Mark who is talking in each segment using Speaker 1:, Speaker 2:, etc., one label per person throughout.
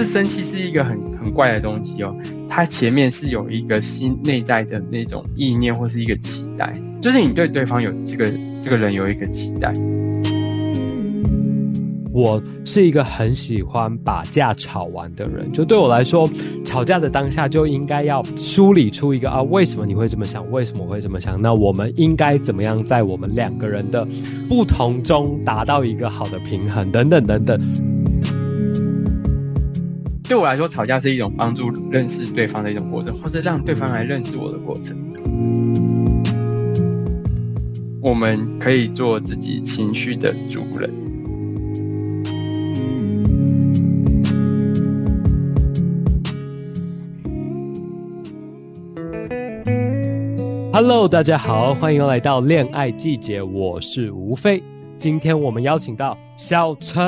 Speaker 1: 是生气是一个很很怪的东西哦，它前面是有一个心内在的那种意念或是一个期待，就是你对对方有这个这个人有一个期待。
Speaker 2: 我是一个很喜欢把架吵完的人，就对我来说，吵架的当下就应该要梳理出一个啊，为什么你会这么想？为什么我会这么想？那我们应该怎么样在我们两个人的不同中达到一个好的平衡？等等等等。
Speaker 1: 对我来说，吵架是一种帮助认识对方的一种过程，或是让对方来认识我的过程。我们可以做自己情绪的主人。
Speaker 2: Hello，大家好，欢迎来到恋爱季节，我是吴飞。今天我们邀请到小陈。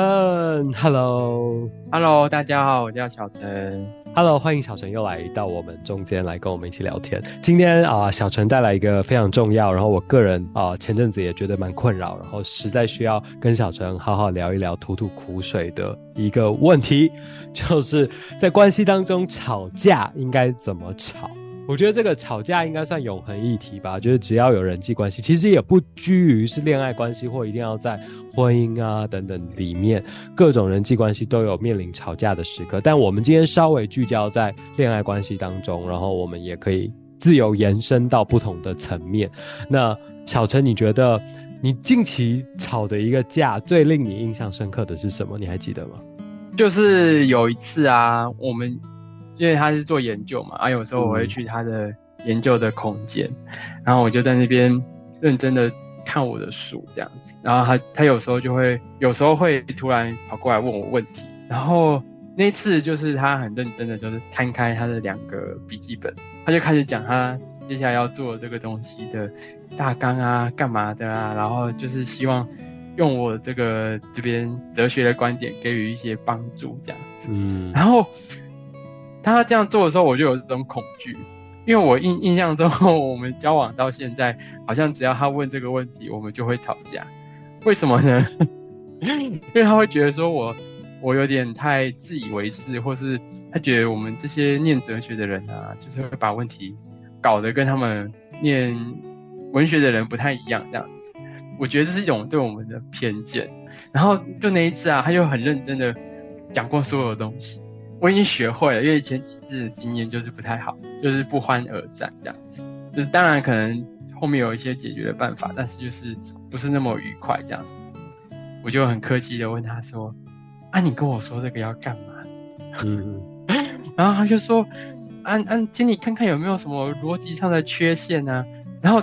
Speaker 2: Hello，Hello，
Speaker 1: 大家好，我叫小陈。
Speaker 2: Hello，欢迎小陈又来到我们中间来跟我们一起聊天。今天啊，小陈带来一个非常重要，然后我个人啊前阵子也觉得蛮困扰，然后实在需要跟小陈好好聊一聊，吐吐苦水的一个问题，就是在关系当中吵架应该怎么吵。我觉得这个吵架应该算永恒议题吧。就是只要有人际关系，其实也不拘于是恋爱关系或一定要在婚姻啊等等里面，各种人际关系都有面临吵架的时刻。但我们今天稍微聚焦在恋爱关系当中，然后我们也可以自由延伸到不同的层面。那小陈，你觉得你近期吵的一个架最令你印象深刻的是什么？你还记得吗？
Speaker 1: 就是有一次啊，我们。因为他是做研究嘛，啊，有时候我会去他的研究的空间，然后我就在那边认真的看我的书这样子，然后他他有时候就会有时候会突然跑过来问我问题，然后那次就是他很认真的就是摊开他的两个笔记本，他就开始讲他接下来要做这个东西的大纲啊，干嘛的啊，然后就是希望用我这个这边哲学的观点给予一些帮助这样子，嗯，然后。他这样做的时候，我就有这种恐惧，因为我印印象中，我们交往到现在，好像只要他问这个问题，我们就会吵架。为什么呢？因为他会觉得说我我有点太自以为是，或是他觉得我们这些念哲学的人啊，就是会把问题搞得跟他们念文学的人不太一样这样子。我觉得这是一种对我们的偏见。然后就那一次啊，他就很认真的讲过所有的东西。我已经学会了，因为前几次经验就是不太好，就是不欢而散这样子。就是当然可能后面有一些解决的办法，但是就是不是那么愉快这样。我就很客气的问他说：“啊，你跟我说这个要干嘛？”嗯，然后他就说：“安安，请你看看有没有什么逻辑上的缺陷呢？”然后。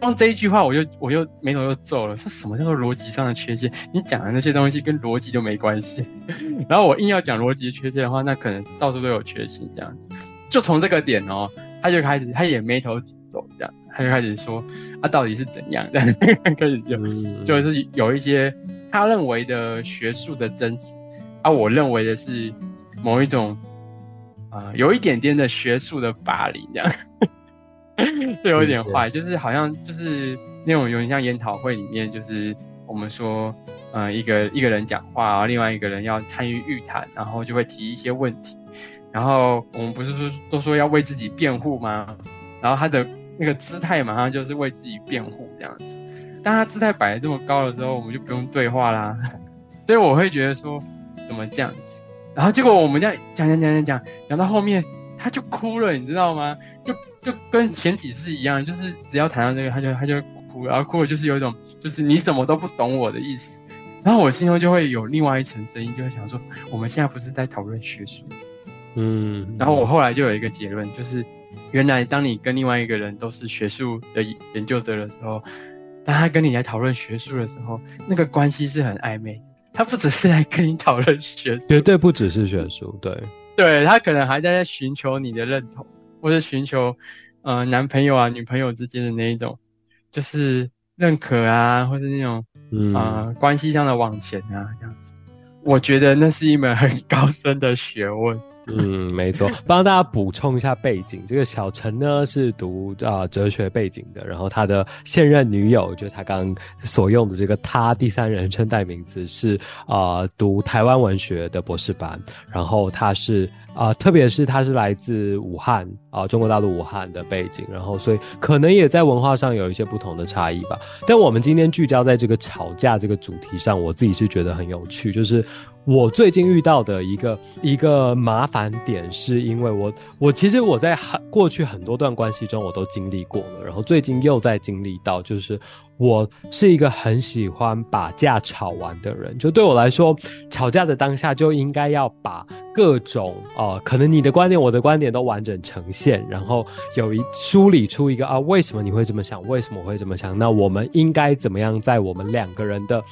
Speaker 1: 光这一句话，我就我就眉头就皱了。说什么叫做逻辑上的缺陷？你讲的那些东西跟逻辑都没关系。然后我硬要讲逻辑缺陷的话，那可能到处都有缺陷这样子。就从这个点哦，他就开始，他也眉头紧皱这样，他就开始说啊，到底是怎样？这 样开始就就是有一些他认为的学术的争执，啊，我认为的是某一种啊，有一点点的学术的霸凌这样。这有点坏，就是好像就是那种有点像研讨会里面，就是我们说，呃，一个一个人讲话，然后另外一个人要参与预谈，然后就会提一些问题，然后我们不是说都说要为自己辩护吗？然后他的那个姿态马上就是为自己辩护这样子，当他姿态摆的这么高的时候，我们就不用对话啦。所以我会觉得说，怎么这样子？然后结果我们这样讲讲讲讲讲讲到后面，他就哭了，你知道吗？就。就跟前几次一样，就是只要谈到这个，他就他就哭，然后哭了就是有一种就是你怎么都不懂我的意思，然后我心中就会有另外一层声音，就会想说我们现在不是在讨论学术，嗯，然后我后来就有一个结论，就是原来当你跟另外一个人都是学术的研究者的时候，当他跟你来讨论学术的时候，那个关系是很暧昧，他不只是来跟你讨论学术，
Speaker 2: 绝对不只是学术，对，
Speaker 1: 对他可能还在寻求你的认同。或者寻求，呃，男朋友啊、女朋友之间的那一种，就是认可啊，或者那种，呃，关系上的往前啊，这样子。我觉得那是一门很高深的学问。
Speaker 2: 嗯，没错。帮大家补充一下背景，这个小陈呢是读啊哲学背景的，然后他的现任女友，就他刚所用的这个他第三人称代名词是啊读台湾文学的博士班，然后他是。啊，特别是他是来自武汉啊，中国大陆武汉的背景，然后所以可能也在文化上有一些不同的差异吧。但我们今天聚焦在这个吵架这个主题上，我自己是觉得很有趣。就是我最近遇到的一个一个麻烦点，是因为我我其实我在很过去很多段关系中我都经历过了，然后最近又在经历到，就是我是一个很喜欢把架吵完的人。就对我来说，吵架的当下就应该要把。各种啊，可能你的观点、我的观点都完整呈现，然后有一梳理出一个啊，为什么你会这么想？为什么我会这么想？那我们应该怎么样在我们两个人的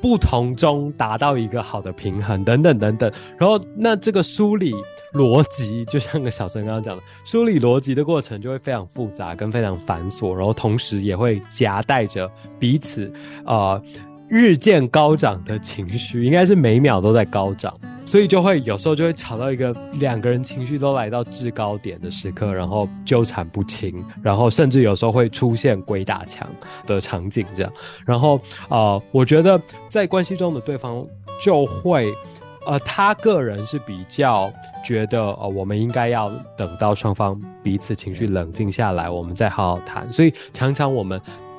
Speaker 2: 不同中达到一个好的平衡？等等等等。然后，那这个梳理逻辑，就像个小陈刚刚讲的，梳理逻辑的过程就会非常复杂跟非常繁琐，然后同时也会夹带着彼此啊日渐高涨的情绪，应该是每秒都在高涨。所以就会有时候就会吵到一个两个人情绪都来到制高点的时刻，然后纠缠不清，然后甚至有时候会出现鬼打墙的场景这样。然后啊，我觉得在关系中的对方就会，呃，他个人是比较觉得，呃，我们应该要等到双方彼此情绪冷静下来，我们再好好谈。所以常常我们。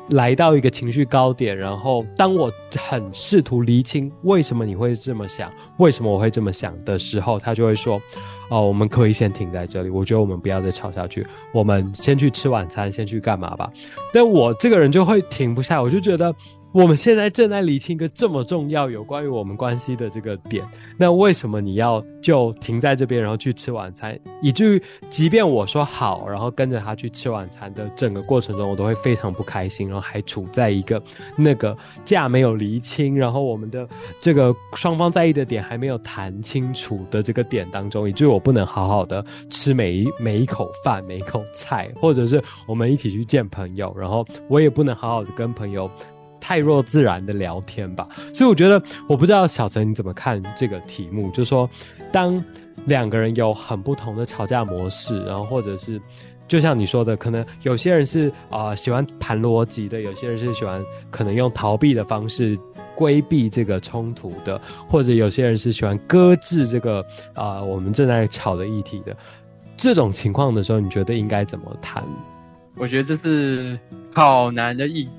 Speaker 2: 来到一个情绪高点，然后当我很试图厘清为什么你会这么想，为什么我会这么想的时候，他就会说：“哦，我们可以先停在这里。我觉得我们不要再吵下去，我们先去吃晚餐，先去干嘛吧。”但我这个人就会停不下，我就觉得。我们现在正在理清一个这么重要有关于我们关系的这个点，那为什么你要就停在这边，然后去吃晚餐？以至于即便我说好，然后跟着他去吃晚餐的整个过程中，我都会非常不开心，然后还处在一个那个架没有厘清，然后我们的这个双方在意的点还没有谈清楚的这个点当中，以至于我不能好好的吃每一每一口饭、每一口菜，或者是我们一起去见朋友，然后我也不能好好的跟朋友。太弱自然的聊天吧，所以我觉得，我不知道小陈你怎么看这个题目，就是说，当两个人有很不同的吵架模式，然后或者是，就像你说的，可能有些人是啊喜欢谈逻辑的，有些人是喜欢可能用逃避的方式规避这个冲突的，或者有些人是喜欢搁置这个啊我们正在吵的议题的，这种情况的时候，你觉得应该怎么谈？
Speaker 1: 我觉得这是好难的议题。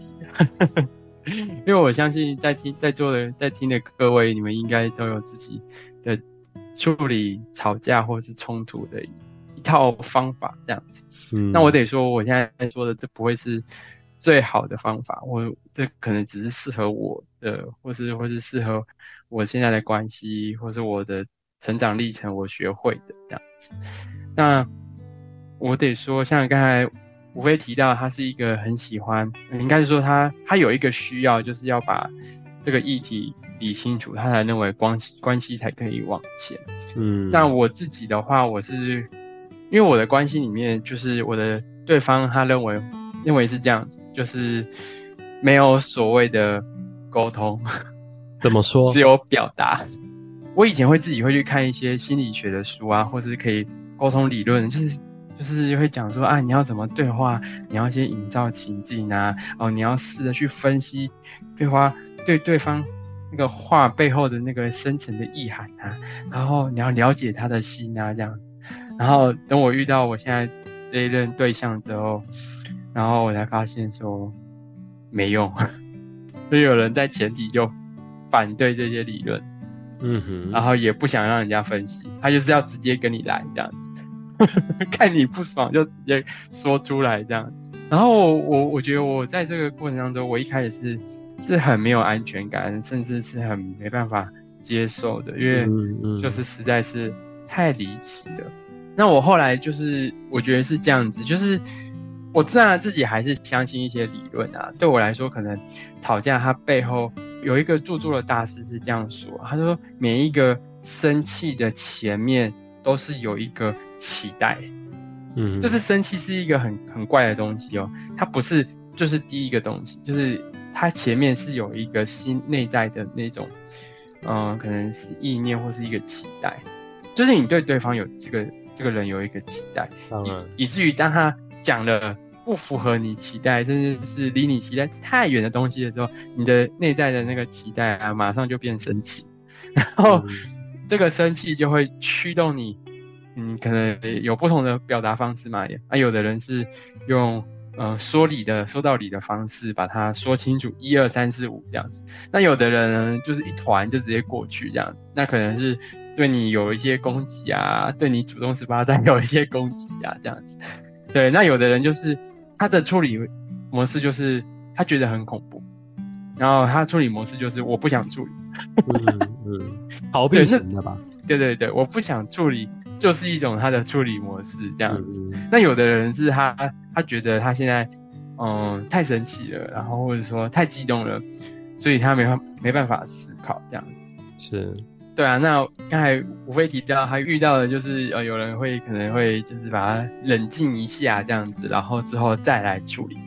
Speaker 1: 因为我相信在听在座的在听的各位，你们应该都有自己的处理吵架或是冲突的一套方法，这样子。嗯，那我得说，我现在说的这不会是最好的方法，我这可能只是适合我的，或是或是适合我现在的关系，或是我的成长历程，我学会的这样子。那我得说，像刚才。无非提到他是一个很喜欢，应该是说他他有一个需要，就是要把这个议题理清楚，他才认为关系关系才可以往前。嗯，那我自己的话，我是因为我的关系里面，就是我的对方他认为认为是这样子，就是没有所谓的沟通，
Speaker 2: 怎么说？
Speaker 1: 只有表达。我以前会自己会去看一些心理学的书啊，或是可以沟通理论，就是。就是会讲说啊，你要怎么对话？你要先营造情境啊，哦，你要试着去分析对话对对方那个话背后的那个深层的意涵啊，然后你要了解他的心啊，这样。然后等我遇到我现在这一任对象之后，然后我才发现说没用，所以有人在前提就反对这些理论，嗯哼，然后也不想让人家分析，他就是要直接跟你来这样子。看你不爽就直接说出来这样子，然后我我觉得我在这个过程当中，我一开始是是很没有安全感，甚至是很没办法接受的，因为就是实在是太离奇了。那我后来就是我觉得是这样子，就是我自然自己还是相信一些理论啊。对我来说，可能吵架它背后有一个著作的大师是这样说，他说每一个生气的前面都是有一个。期待，嗯，就是生气是一个很很怪的东西哦，它不是就是第一个东西，就是它前面是有一个心内在的那种，嗯，可能是意念或是一个期待，就是你对对方有这个这个人有一个期待，以以至于当他讲了不符合你期待，甚至是离你期待太远的东西的时候，你的内在的那个期待啊，马上就变生气，然后这个生气就会驱动你，嗯，可能有不同的表达方式嘛，啊，有的人是用。呃，说理的说道理的方式，把它说清楚，一二三四五这样子。那有的人，就是一团就直接过去这样子。那可能是对你有一些攻击啊，对你主动十八单有一些攻击啊这样子。对，那有的人就是他的处理模式就是他觉得很恐怖，然后他处理模式就是我不想处理。
Speaker 2: 嗯嗯，逃避型的吧？
Speaker 1: 对对对，我不想处理。就是一种他的处理模式这样子。那有的人是他，他觉得他现在，嗯，太神奇了，然后或者说太激动了，所以他没法没办法思考这样子。
Speaker 2: 是，
Speaker 1: 对啊。那刚才无非提到他遇到的就是呃，有人会可能会就是把他冷静一下这样子，然后之后再来处理。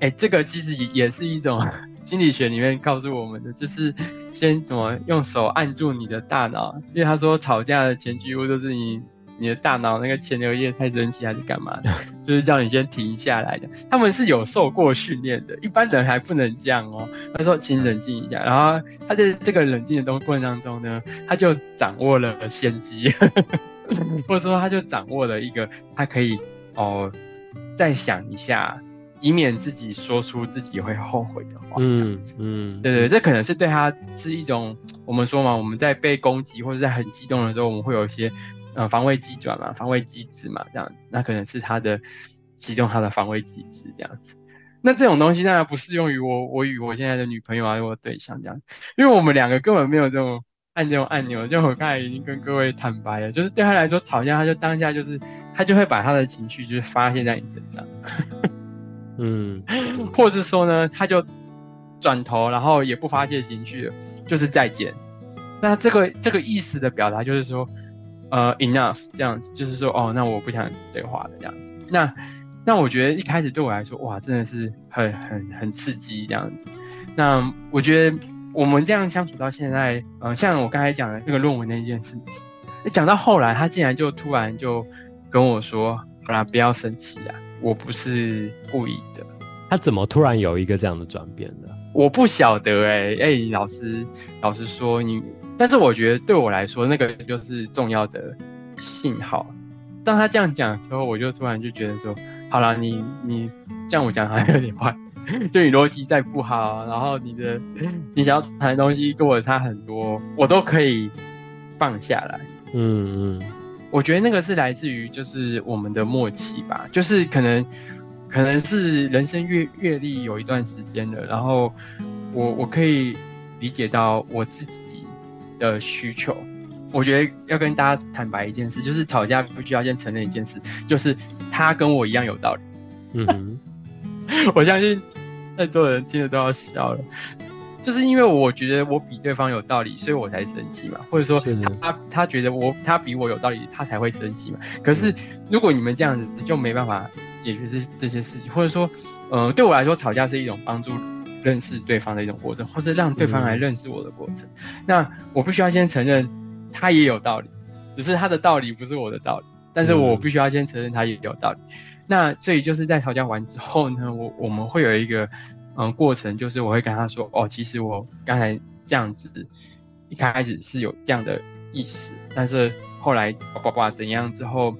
Speaker 1: 哎，这个其实也也是一种。心理学里面告诉我们的，就是先怎么用手按住你的大脑，因为他说吵架的前几乎都是你你的大脑那个前额叶太生气还是干嘛的，就是叫你先停下来的。他们是有受过训练的，一般人还不能这样哦。他说请冷静一下，然后他在这个冷静的东过程当中呢，他就掌握了先机，或者说他就掌握了一个他可以哦再想一下。以免自己说出自己会后悔的话。嗯嗯，对对，这可能是对他是一种我们说嘛，我们在被攻击或者在很激动的时候，我们会有一些呃防卫机转嘛，防卫机制嘛，这样子，那可能是他的启动他的防卫机制这样子。那这种东西当然不适用于我，我与我现在的女朋友啊，我对象这样，因为我们两个根本没有这种按这种按钮。就我刚才已经跟各位坦白了，就是对他来说吵架，他就当下就是他就会把他的情绪就是发泄在你身上。嗯，或者说呢，他就转头，然后也不发泄情绪，就是再见。那这个这个意思的表达就是说，呃，enough 这样子，就是说，哦，那我不想对话了这样子。那那我觉得一开始对我来说，哇，真的是很很很刺激这样子。那我觉得我们这样相处到现在，呃，像我刚才讲的那个论文那件事情，讲到后来，他竟然就突然就跟我说，好啦，不要生气啊。我不是故意的，
Speaker 2: 他怎么突然有一个这样的转变呢？
Speaker 1: 我不晓得哎哎，老师，老师说你，但是我觉得对我来说，那个就是重要的信号。当他这样讲的时候，我就突然就觉得说，好了，你你这样我讲好像有点坏，就你逻辑再不好，然后你的你想要谈的东西跟我差很多，我都可以放下来。嗯嗯。我觉得那个是来自于就是我们的默契吧，就是可能可能是人生阅阅历有一段时间了，然后我我可以理解到我自己的需求。我觉得要跟大家坦白一件事，就是吵架必须要先承认一件事，就是他跟我一样有道理。嗯，我相信在座的人听了都要笑了。就是因为我觉得我比对方有道理，所以我才生气嘛，或者说他他觉得我他比我有道理，他才会生气嘛。可是如果你们这样子，就没办法解决这这些事情，或者说，呃，对我来说，吵架是一种帮助认识对方的一种过程，或是让对方来认识我的过程。那我必须要先承认他也有道理，只是他的道理不是我的道理，但是我必须要先承认他也有道理。那所以就是在吵架完之后呢，我我们会有一个。嗯，过程就是我会跟他说，哦，其实我刚才这样子，一开始是有这样的意思，但是后来叭叭叭怎样之后，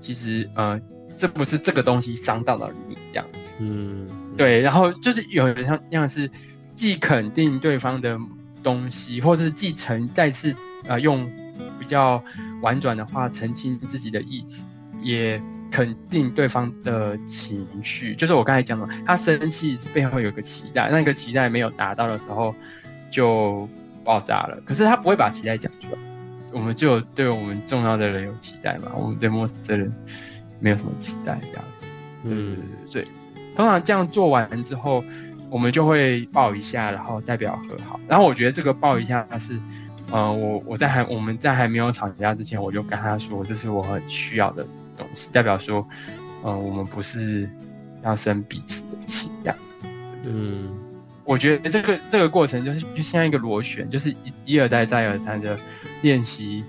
Speaker 1: 其实呃，这不是这个东西伤到了你这样子，嗯，对，然后就是有人像样是既肯定对方的东西，或是继承再次呃用比较婉转的话澄清自己的意思，也。肯定对方的情绪，就是我刚才讲的，他生气是背后有个期待，那个期待没有达到的时候就爆炸了。可是他不会把期待讲出来，我们就对我们重要的人有期待嘛，我们对陌生人没有什么期待，这样。嗯，对。通常这样做完之后，我们就会抱一下，然后代表和好。然后我觉得这个抱一下他是，嗯，我我在还我们在还没有吵架之前，我就跟他说，这是我很需要的。东西代表说，嗯，我们不是要生彼此的气这样。嗯，我觉得这个这个过程就是就像一个螺旋，就是一一而再再而三的练习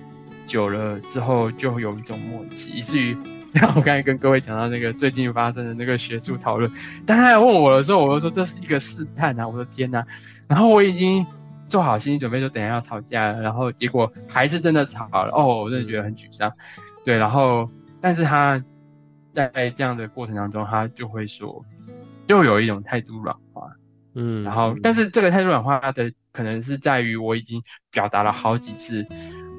Speaker 1: 久了之后就会有一种默契，以至于像我刚才跟各位讲到那个最近发生的那个学术讨论，当他问我的时候，我就说这是一个试探啊！我的天哪！然后我已经做好心理准备，说等下要吵架了，然后结果还是真的吵了。哦，我真的觉得很沮丧。对，然后但是他在这样的过程当中，他就会说，就有一种态度软化。嗯，然后但是这个态度软化的可能是在于我已经表达了好几次。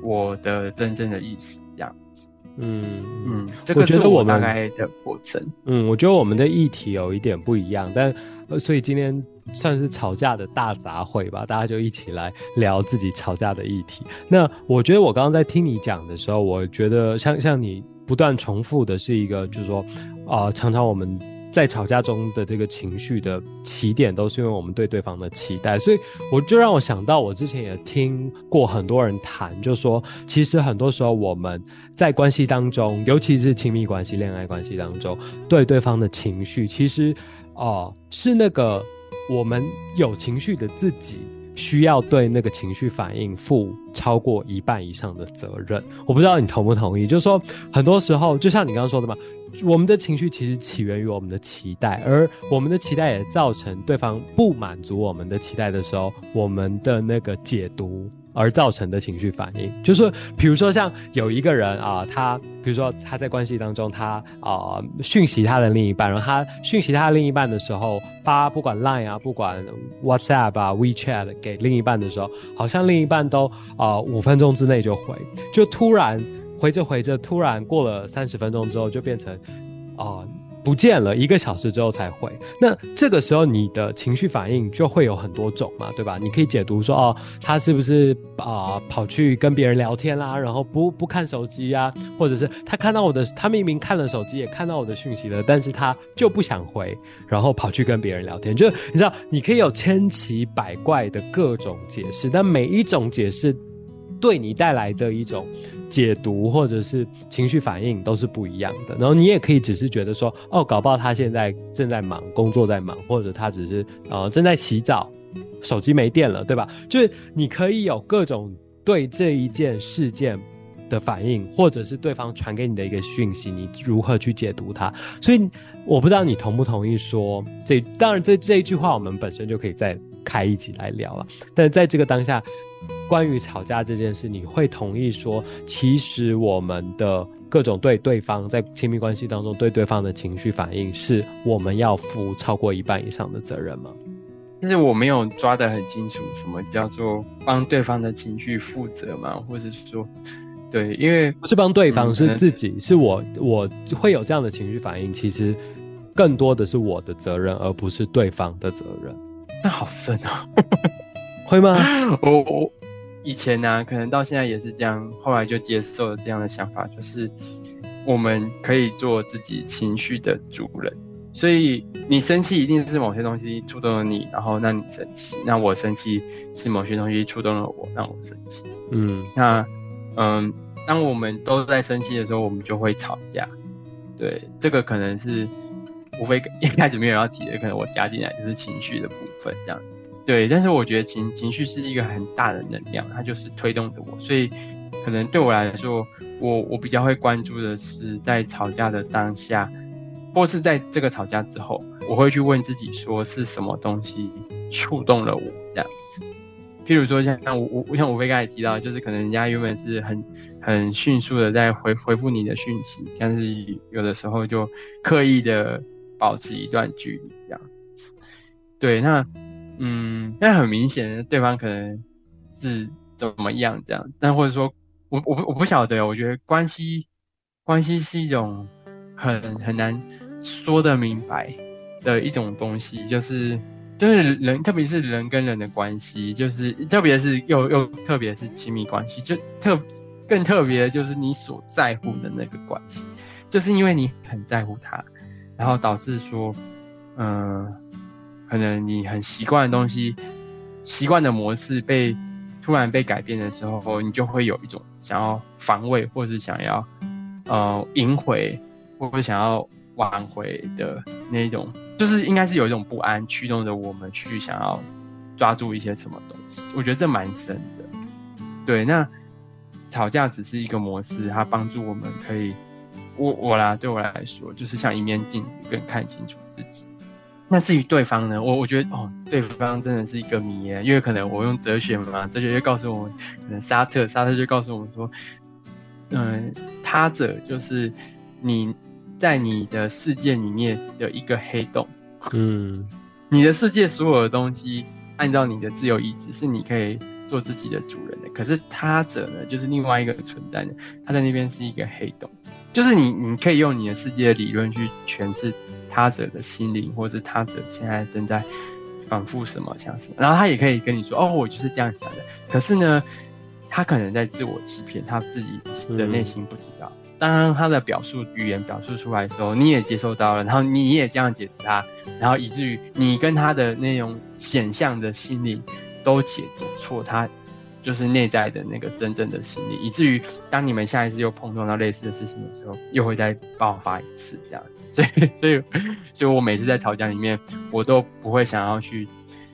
Speaker 1: 我的真正的意思这样子，嗯嗯，这个是我大概的过程。
Speaker 2: 嗯，我觉得我们的议题有一点不一样，但所以今天算是吵架的大杂烩吧，大家就一起来聊自己吵架的议题。那我觉得我刚刚在听你讲的时候，我觉得像像你不断重复的是一个，就是说啊，常常我们。在吵架中的这个情绪的起点，都是因为我们对对方的期待，所以我就让我想到，我之前也听过很多人谈，就说其实很多时候我们在关系当中，尤其是亲密关系、恋爱关系当中，对对方的情绪，其实哦是那个我们有情绪的自己需要对那个情绪反应负超过一半以上的责任。我不知道你同不同意，就是说很多时候，就像你刚刚说的嘛。我们的情绪其实起源于我们的期待，而我们的期待也造成对方不满足我们的期待的时候，我们的那个解读而造成的情绪反应，就是比如说像有一个人啊，他比如说他在关系当中，他啊讯息他的另一半，然后他讯息他的另一半的时候，发不管 Line 啊，不管 WhatsApp 啊，WeChat 给另一半的时候，好像另一半都啊五分钟之内就回，就突然。回着回着，突然过了三十分钟之后，就变成，啊，不见了。一个小时之后才回。那这个时候，你的情绪反应就会有很多种嘛，对吧？你可以解读说，哦，他是不是啊跑去跟别人聊天啦，然后不不看手机呀，或者是他看到我的，他明明看了手机，也看到我的讯息了，但是他就不想回，然后跑去跟别人聊天。就你知道，你可以有千奇百怪的各种解释，但每一种解释。对你带来的一种解读或者是情绪反应都是不一样的。然后你也可以只是觉得说，哦，搞不好他现在正在忙，工作在忙，或者他只是呃正在洗澡，手机没电了，对吧？就是你可以有各种对这一件事件的反应，或者是对方传给你的一个讯息，你如何去解读它。所以我不知道你同不同意说这，当然这这一句话我们本身就可以再开一集来聊了。但在这个当下。关于吵架这件事，你会同意说，其实我们的各种对对方在亲密关系当中对对方的情绪反应，是我们要负超过一半以上的责任吗？
Speaker 1: 但是我没有抓得很清楚，什么叫做帮对方的情绪负责吗？或者是说，对，因为
Speaker 2: 不是帮对方，是自己，是我，我会有这样的情绪反应，其实更多的是我的责任，而不是对方的责任。
Speaker 1: 那好深啊！
Speaker 2: 会吗？
Speaker 1: 我我以前呢，可能到现在也是这样，后来就接受了这样的想法，就是我们可以做自己情绪的主人。所以你生气一定是某些东西触动了你，然后让你生气。那我生气是某些东西触动了我，让我生气。嗯，那嗯，当我们都在生气的时候，我们就会吵架。对，这个可能是无非一开始没有要提的，可能我加进来就是情绪的部分，这样子。对，但是我觉得情情绪是一个很大的能量，它就是推动着我，所以可能对我来说，我我比较会关注的是在吵架的当下，或是在这个吵架之后，我会去问自己说是什么东西触动了我这样子。譬如说像像我我像我被刚才提到，就是可能人家原本是很很迅速的在回回复你的讯息，但是有的时候就刻意的保持一段距离这样子。对，那。嗯，那很明显，对方可能是怎么样这样，但或者说，我我不我不晓得，我觉得关系关系是一种很很难说的明白的一种东西，就是就是人，特别是人跟人的关系，就是特别是又又特别是亲密关系，就特更特别的就是你所在乎的那个关系，就是因为你很在乎他，然后导致说，嗯。可能你很习惯的东西，习惯的模式被突然被改变的时候，你就会有一种想要防卫，或是想要呃赢回，或者想要挽回的那种，就是应该是有一种不安驱动着我们去想要抓住一些什么东西。我觉得这蛮深的。对，那吵架只是一个模式，它帮助我们可以，我我啦，对我来说，就是像一面镜子，更看清楚自己。那至于对方呢，我我觉得哦，对方真的是一个谜耶，因为可能我用哲学嘛，哲学就告诉我们，可能沙特，沙特就告诉我们说，嗯，他者就是你在你的世界里面的一个黑洞，嗯，你的世界所有的东西，按照你的自由意志是你可以做自己的主人的，可是他者呢，就是另外一个存在的，他在那边是一个黑洞，就是你你可以用你的世界的理论去诠释。他者的心灵，或者是他者现在正在反复什么想什么，然后他也可以跟你说：“哦，我就是这样想的。”可是呢，他可能在自我欺骗，他自己的内心不知道。当他的表述语言表述出来的时候，你也接受到了，然后你也这样解读他，然后以至于你跟他的那种显象的心理都解读错他。就是内在的那个真正的心理，以至于当你们下一次又碰撞到类似的事情的时候，又会再爆发一次这样子。所以，所以，所以我每次在吵架里面，我都不会想要去。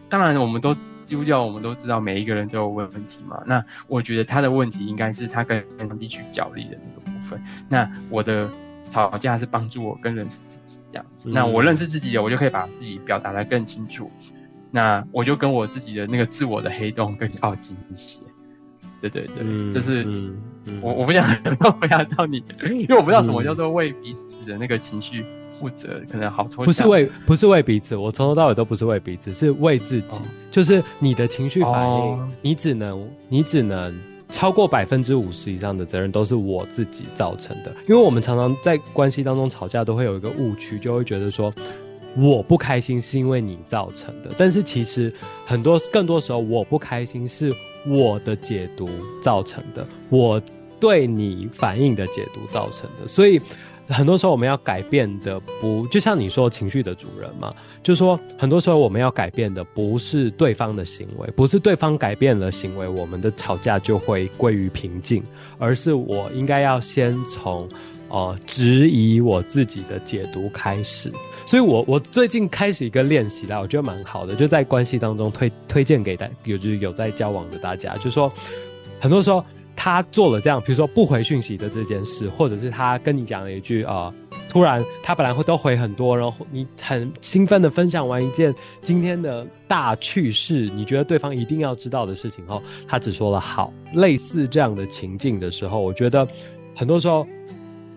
Speaker 1: 当然，我们都基督教，我们都知道每一个人都有问题嘛。那我觉得他的问题应该是他跟上帝去角力的那个部分。那我的吵架是帮助我更认识自己这样子。那我认识自己了，我就可以把自己表达的更清楚。那我就跟我自己的那个自我的黑洞更靠近一些，对对对，这是我我不想 回答到你，因为我不知道什么叫做为彼此的那个情绪负责，可能好抽象。
Speaker 2: 不是为不是为彼此，我从头到尾都不是为彼此，是为自己。就是你的情绪反应，你只能你只能超过百分之五十以上的责任都是我自己造成的。因为我们常常在关系当中吵架，都会有一个误区，就会觉得说。我不开心是因为你造成的，但是其实很多更多时候我不开心是我的解读造成的，我对你反应的解读造成的。所以很多时候我们要改变的不就像你说情绪的主人嘛，就说很多时候我们要改变的不是对方的行为，不是对方改变了行为，我们的吵架就会归于平静，而是我应该要先从。哦，质疑我自己的解读开始，所以我我最近开始一个练习啦，我觉得蛮好的，就在关系当中推推荐给大，有就是有在交往的大家，就说很多时候他做了这样，比如说不回讯息的这件事，或者是他跟你讲了一句啊，突然他本来会都回很多，然后你很兴奋的分享完一件今天的大趣事，你觉得对方一定要知道的事情后，他只说了好，类似这样的情境的时候，我觉得很多时候。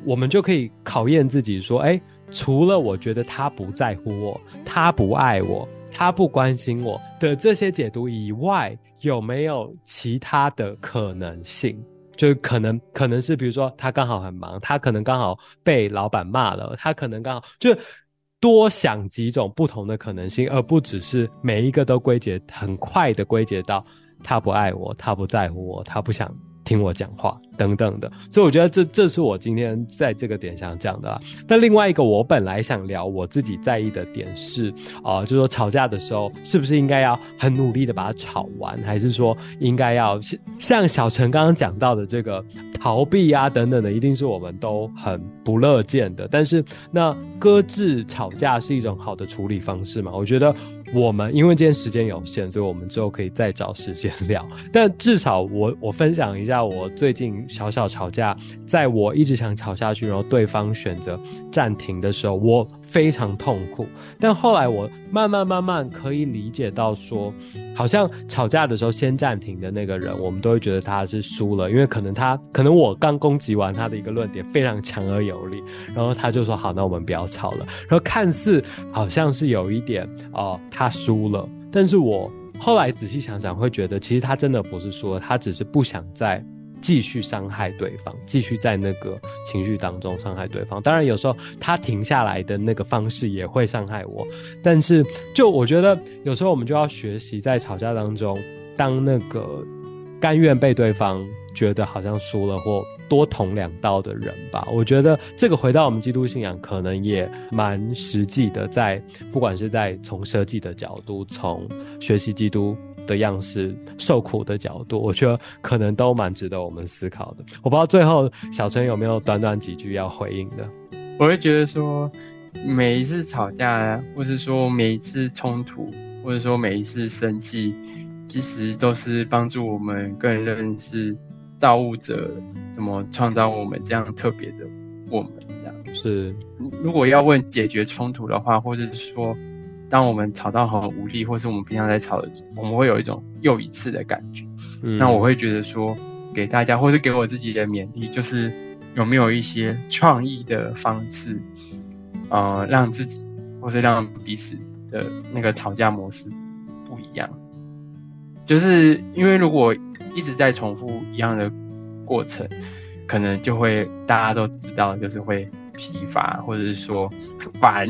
Speaker 2: 我们就可以考验自己，说：哎，除了我觉得他不在乎我，他不爱我，他不关心我的这些解读以外，有没有其他的可能性？就可能可能是，比如说他刚好很忙，他可能刚好被老板骂了，他可能刚好就多想几种不同的可能性，而不只是每一个都归结很快的归结到他不爱我，他不在乎我，他不想听我讲话。等等的，所以我觉得这这是我今天在这个点想讲的。但另外一个，我本来想聊我自己在意的点是，啊，就是说吵架的时候是不是应该要很努力的把它吵完，还是说应该要像小陈刚刚讲到的这个逃避啊等等的，一定是我们都很不乐见的。但是那搁置吵架是一种好的处理方式嘛？我觉得我们因为今天时间有限，所以我们之后可以再找时间聊。但至少我我分享一下我最近。小小吵架，在我一直想吵下去，然后对方选择暂停的时候，我非常痛苦。但后来我慢慢慢慢可以理解到，说好像吵架的时候先暂停的那个人，我们都会觉得他是输了，因为可能他可能我刚攻击完他的一个论点非常强而有力，然后他就说好，那我们不要吵了。然后看似好像是有一点哦，他输了，但是我后来仔细想想，会觉得其实他真的不是输了，他只是不想再。继续伤害对方，继续在那个情绪当中伤害对方。当然，有时候他停下来的那个方式也会伤害我。但是，就我觉得，有时候我们就要学习在吵架当中，当那个甘愿被对方觉得好像输了或多捅两刀的人吧。我觉得这个回到我们基督信仰，可能也蛮实际的。在不管是在从设计的角度，从学习基督。的样式受苦的角度，我觉得可能都蛮值得我们思考的。我不知道最后小春有没有短短几句要回应的。
Speaker 1: 我会觉得说，每一次吵架，或是说每一次冲突，或者说每一次生气，其实都是帮助我们更认识造物者怎么创造我们这样特别的我们这样。
Speaker 2: 是，
Speaker 1: 如果要问解决冲突的话，或者是说，当我们吵到很无力，或是我们平常在吵的，我们会有一种又一次的感觉。那我会觉得说，给大家，或是给我自己的勉励，就是有没有一些创意的方式，呃，让自己或是让彼此的那个吵架模式不一样。就是因为如果一直在重复一样的过程，可能就会大家都知道，就是会疲乏，或者是说烦。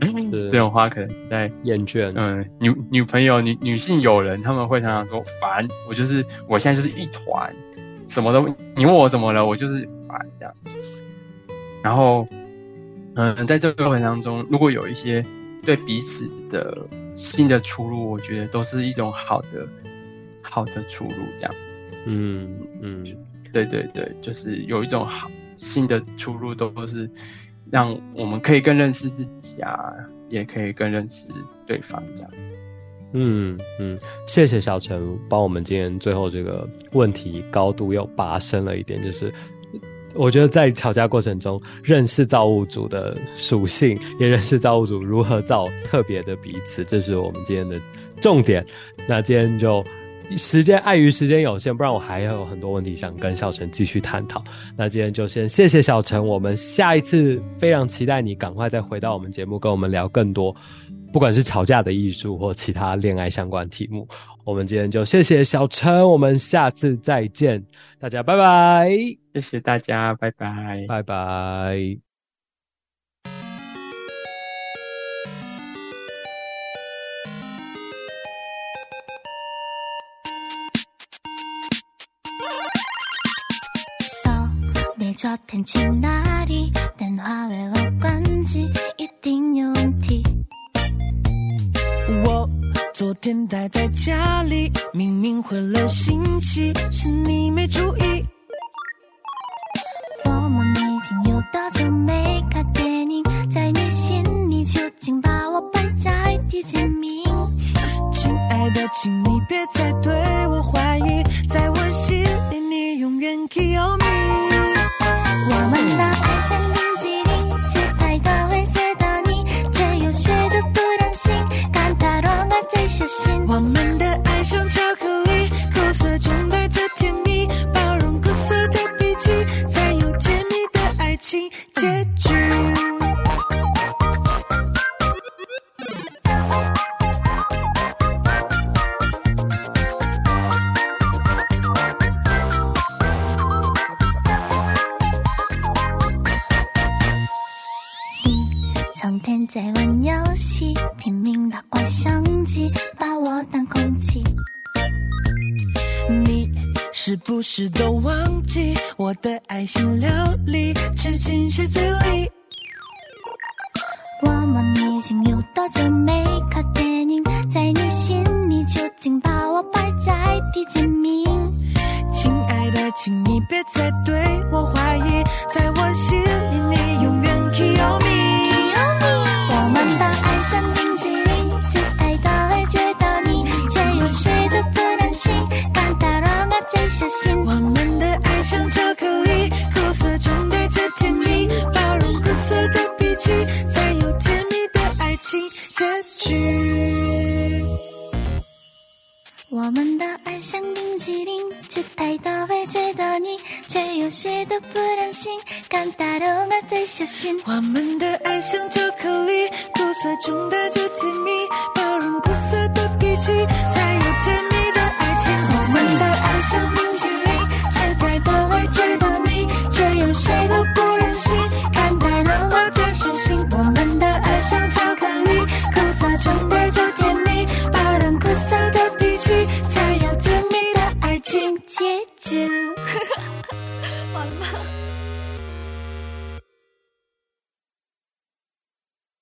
Speaker 1: 这种话可能在
Speaker 2: 厌倦。
Speaker 1: 嗯，女女朋友、女女性友人，他们会常常说烦。我就是，我现在就是一团，什么都你问我怎么了，我就是烦这样子。然后，嗯，在这个过程当中，如果有一些对彼此的新的出路，我觉得都是一种好的好的出路这样子。
Speaker 2: 嗯嗯，
Speaker 1: 对对对，就是有一种好新的出路，都是。让我们可以更认识自己啊，也可以更认识对方这样子。
Speaker 2: 嗯嗯，谢谢小陈帮我们今天最后这个问题高度又拔升了一点，就是我觉得在吵架过程中认识造物主的属性，也认识造物主如何造特别的彼此，这是我们今天的重点。那今天就。时间碍于时间有限，不然我还有很多问题想跟小陈继续探讨。那今天就先谢谢小陈，我们下一次非常期待你赶快再回到我们节目，跟我们聊更多，不管是吵架的艺术或其他恋爱相关题目。我们今天就谢谢小陈，我们下次再见，大家拜拜，
Speaker 1: 谢谢大家，拜拜，
Speaker 2: 拜拜。昨天去哪里？电话为我关机，一定有问题。我昨天待在家里，明明回了信息，是你没注意。小心。